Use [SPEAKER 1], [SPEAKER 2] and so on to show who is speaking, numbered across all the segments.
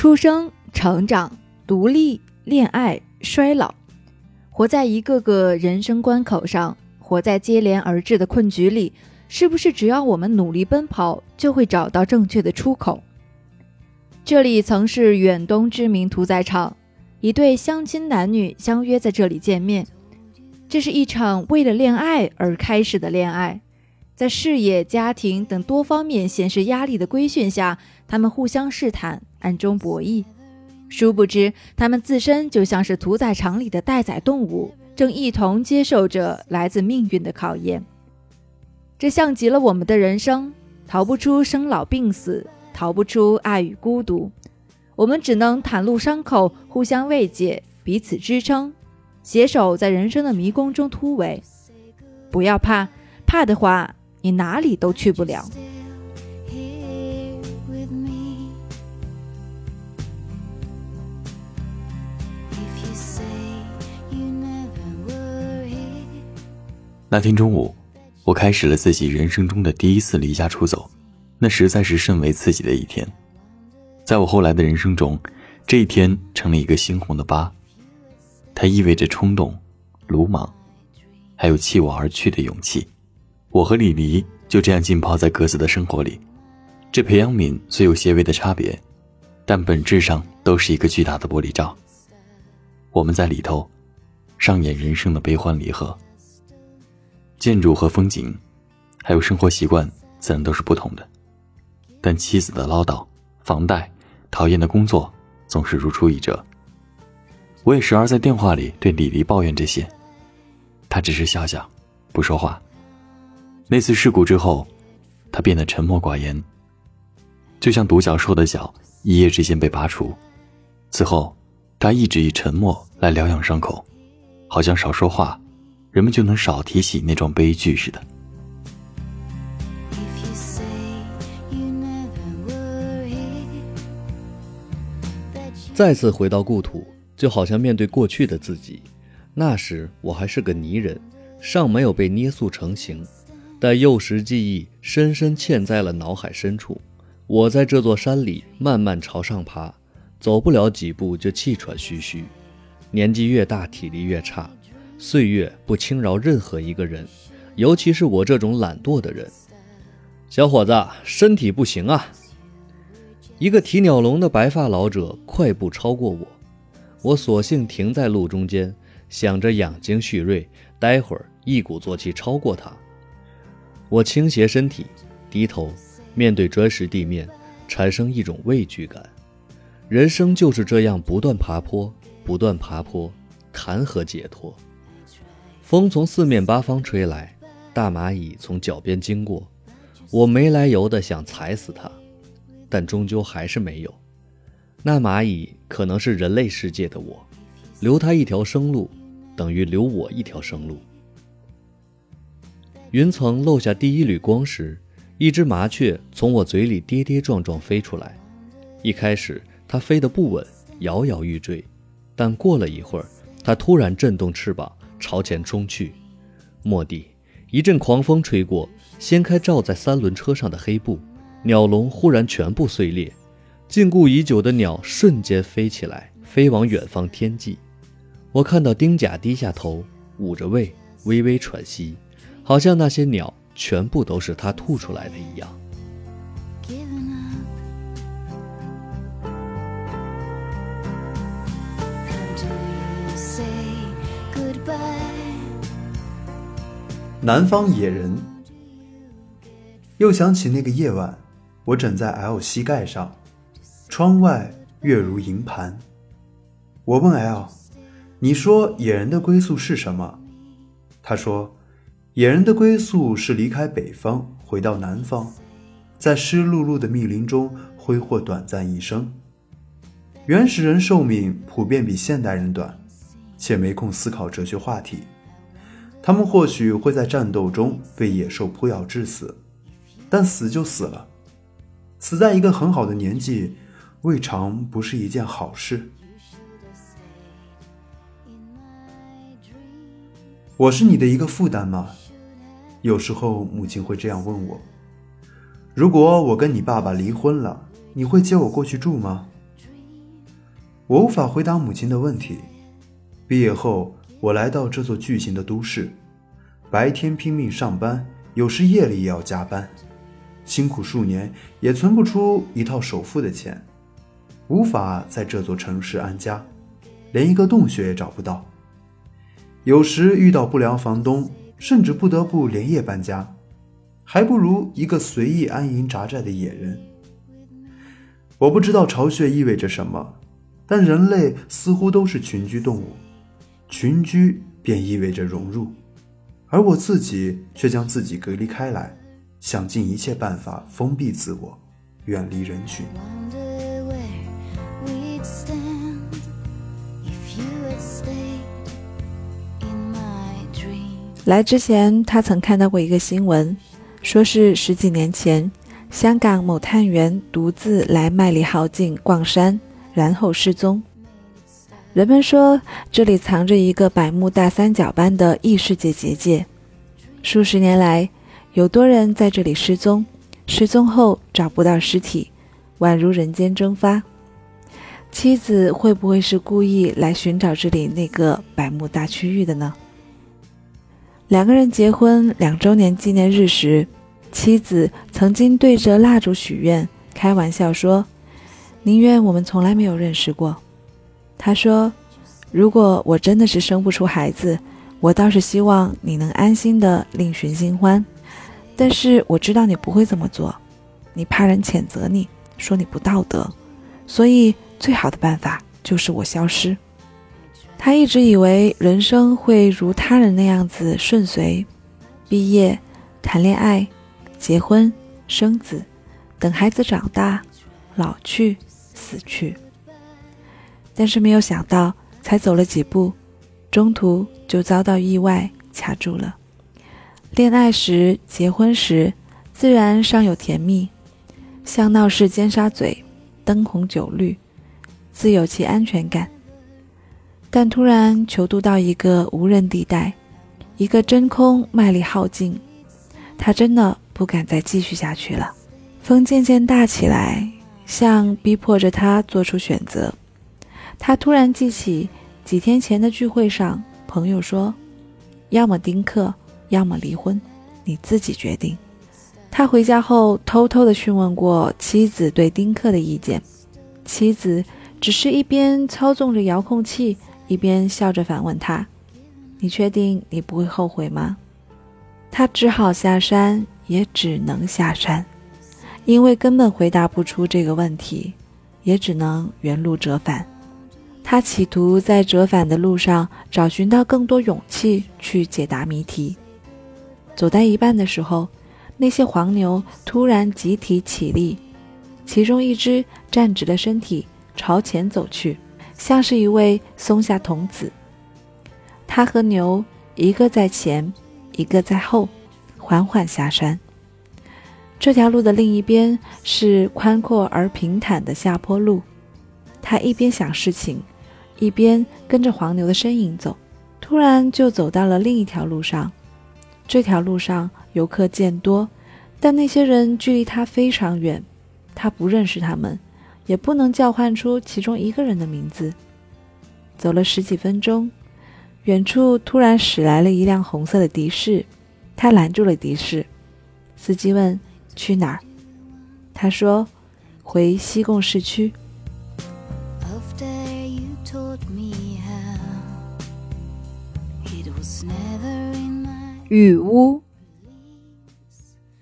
[SPEAKER 1] 出生、成长、独立、恋爱、衰老，活在一个个人生关口上，活在接连而至的困局里，是不是只要我们努力奔跑，就会找到正确的出口？这里曾是远东知名屠宰场，一对相亲男女相约在这里见面。这是一场为了恋爱而开始的恋爱，在事业、家庭等多方面显示压力的规训下，他们互相试探，暗中博弈。殊不知，他们自身就像是屠宰场里的待宰动物，正一同接受着来自命运的考验。这像极了我们的人生，逃不出生老病死，逃不出爱与孤独。我们只能袒露伤口，互相慰藉，彼此支撑。携手在人生的迷宫中突围，不要怕，怕的话你哪里都去不了。
[SPEAKER 2] 那天中午，我开始了自己人生中的第一次离家出走，那实在是甚为刺激的一天。在我后来的人生中，这一天成了一个猩红的疤。它意味着冲动、鲁莽，还有弃我而去的勇气。我和李黎就这样浸泡在各自的生活里。这培养皿虽有些微的差别，但本质上都是一个巨大的玻璃罩。我们在里头上演人生的悲欢离合。建筑和风景，还有生活习惯，自然都是不同的。但妻子的唠叨、房贷、讨厌的工作，总是如出一辙。我也时而在电话里对李黎抱怨这些，他只是笑笑，不说话。那次事故之后，他变得沉默寡言，就像独角兽的角一夜之间被拔除。此后，他一直以沉默来疗养伤口，好像少说话，人们就能少提起那桩悲剧似的。
[SPEAKER 3] 再次回到故土。就好像面对过去的自己，那时我还是个泥人，尚没有被捏塑成形，但幼时记忆深深嵌在了脑海深处。我在这座山里慢慢朝上爬，走不了几步就气喘吁吁。年纪越大，体力越差，岁月不轻饶任何一个人，尤其是我这种懒惰的人。小伙子，身体不行啊！一个提鸟笼的白发老者快步超过我。我索性停在路中间，想着养精蓄锐，待会儿一鼓作气超过他。我倾斜身体，低头面对砖石地面，产生一种畏惧感。人生就是这样，不断爬坡，不断爬坡，谈何解脱？风从四面八方吹来，大蚂蚁从脚边经过，我没来由的想踩死它，但终究还是没有。那蚂蚁可能是人类世界的我，留它一条生路，等于留我一条生路。云层漏下第一缕光时，一只麻雀从我嘴里跌跌撞撞飞出来。一开始它飞得不稳，摇摇欲坠，但过了一会儿，它突然震动翅膀朝前冲去。蓦地，一阵狂风吹过，掀开罩在三轮车上的黑布，鸟笼忽然全部碎裂。禁锢已久的鸟瞬间飞起来，飞往远方天际。我看到丁甲低下头，捂着胃，微微喘息，好像那些鸟全部都是他吐出来的一样。
[SPEAKER 4] 南方野人。又想起那个夜晚，我枕在 L 膝盖上。窗外月如银盘。我问 L：“ 你说野人的归宿是什么？”他说：“野人的归宿是离开北方，回到南方，在湿漉漉的密林中挥霍短暂一生。原始人寿命普遍比现代人短，且没空思考哲学话题。他们或许会在战斗中被野兽扑咬致死，但死就死了，死在一个很好的年纪。”未尝不是一件好事。我是你的一个负担吗？有时候母亲会这样问我。如果我跟你爸爸离婚了，你会接我过去住吗？我无法回答母亲的问题。毕业后，我来到这座巨型的都市，白天拼命上班，有时夜里也要加班，辛苦数年也存不出一套首付的钱，无法在这座城市安家，连一个洞穴也找不到。有时遇到不良房东，甚至不得不连夜搬家，还不如一个随意安营扎寨的野人。我不知道巢穴意味着什么，但人类似乎都是群居动物，群居便意味着融入，而我自己却将自己隔离开来，想尽一切办法封闭自我，远离人群。
[SPEAKER 5] 来之前，他曾看到过一个新闻，说是十几年前，香港某探员独自来麦理浩径逛山，然后失踪。人们说这里藏着一个百慕大三角般的异世界结界，数十年来有多人在这里失踪，失踪后找不到尸体，宛如人间蒸发。妻子会不会是故意来寻找这里那个百慕大区域的呢？两个人结婚两周年纪念日时，妻子曾经对着蜡烛许愿，开玩笑说：“宁愿我们从来没有认识过。”他说：“如果我真的是生不出孩子，我倒是希望你能安心的另寻新欢。但是我知道你不会这么做，你怕人谴责你，说你不道德，所以最好的办法就是我消失。”他一直以为人生会如他人那样子顺遂，毕业、谈恋爱、结婚、生子，等孩子长大、老去、死去。但是没有想到，才走了几步，中途就遭到意外卡住了。恋爱时、结婚时，自然尚有甜蜜，像闹市尖沙咀，灯红酒绿，自有其安全感。但突然囚渡到一个无人地带，一个真空卖力耗尽，他真的不敢再继续下去了。风渐渐大起来，像逼迫着他做出选择。他突然记起几天前的聚会上，朋友说：“要么丁克，要么离婚，你自己决定。”他回家后偷偷的询问过妻子对丁克的意见，妻子只是一边操纵着遥控器。一边笑着反问他：“你确定你不会后悔吗？”他只好下山，也只能下山，因为根本回答不出这个问题，也只能原路折返。他企图在折返的路上找寻到更多勇气去解答谜题。走到一半的时候，那些黄牛突然集体起立，其中一只站直了身体，朝前走去。像是一位松下童子，他和牛一个在前，一个在后，缓缓下山。这条路的另一边是宽阔而平坦的下坡路。他一边想事情，一边跟着黄牛的身影走。突然就走到了另一条路上。这条路上游客渐多，但那些人距离他非常远，他不认识他们。也不能叫唤出其中一个人的名字。走了十几分钟，远处突然驶来了一辆红色的的士，他拦住了的士。司机问：“去哪儿？”他说：“回西贡市区。”
[SPEAKER 1] 雨屋。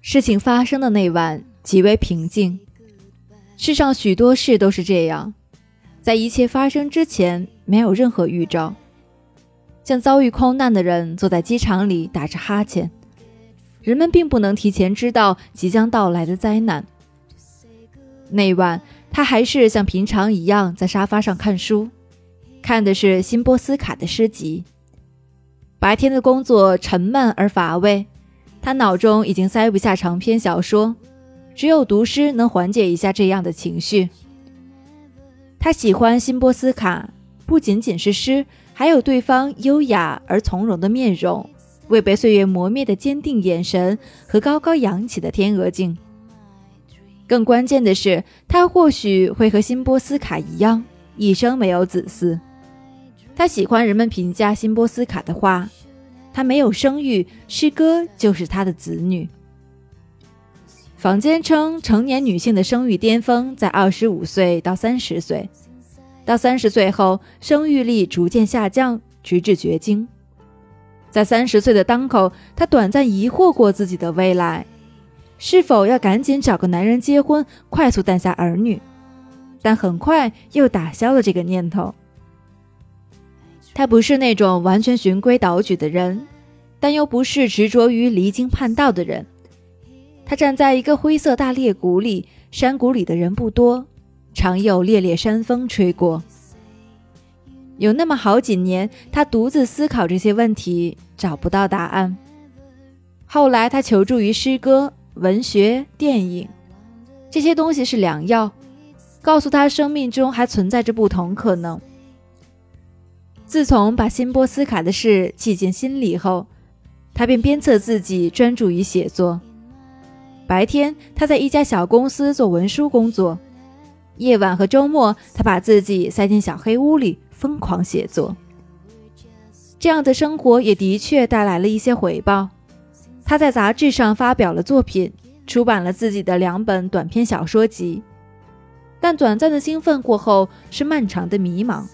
[SPEAKER 1] 事情发生的那晚极为平静。世上许多事都是这样，在一切发生之前没有任何预兆，像遭遇空难的人坐在机场里打着哈欠，人们并不能提前知道即将到来的灾难。那晚，他还是像平常一样在沙发上看书，看的是辛波斯卡的诗集。白天的工作沉闷而乏味，他脑中已经塞不下长篇小说。只有读诗能缓解一下这样的情绪。他喜欢辛波斯卡，不仅仅是诗，还有对方优雅而从容的面容，未被岁月磨灭的坚定眼神和高高扬起的天鹅颈。更关键的是，他或许会和辛波斯卡一样，一生没有子嗣。他喜欢人们评价辛波斯卡的话：“他没有生育，诗歌就是他的子女。”坊间称，成年女性的生育巅峰在二十五岁到三十岁，到三十岁后，生育力逐渐下降，直至绝经。在三十岁的当口，她短暂疑惑过自己的未来，是否要赶紧找个男人结婚，快速诞下儿女，但很快又打消了这个念头。她不是那种完全循规蹈矩的人，但又不是执着于离经叛道的人。他站在一个灰色大裂谷里，山谷里的人不多，常有烈烈山风吹过。有那么好几年，他独自思考这些问题，找不到答案。后来，他求助于诗歌、文学、电影，这些东西是良药，告诉他生命中还存在着不同可能。自从把辛波斯卡的事记进心里后，他便鞭策自己专注于写作。白天，他在一家小公司做文书工作；夜晚和周末，他把自己塞进小黑屋里，疯狂写作。这样的生活也的确带来了一些回报。他在杂志上发表了作品，出版了自己的两本短篇小说集。但短暂的兴奋过后，是漫长的迷茫。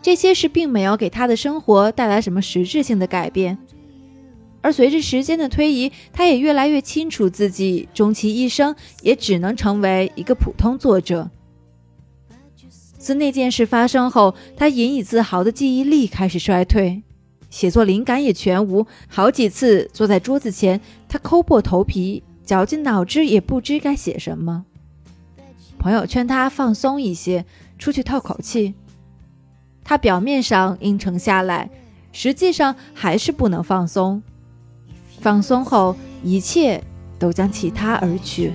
[SPEAKER 1] 这些事并没有给他的生活带来什么实质性的改变。而随着时间的推移，他也越来越清楚自己终其一生也只能成为一个普通作者。自那件事发生后，他引以自豪的记忆力开始衰退，写作灵感也全无。好几次坐在桌子前，他抠破头皮，绞尽脑汁也不知该写什么。朋友劝他放松一些，出去透口气。他表面上应承下来，实际上还是不能放松。放松后，一切都将其他而去。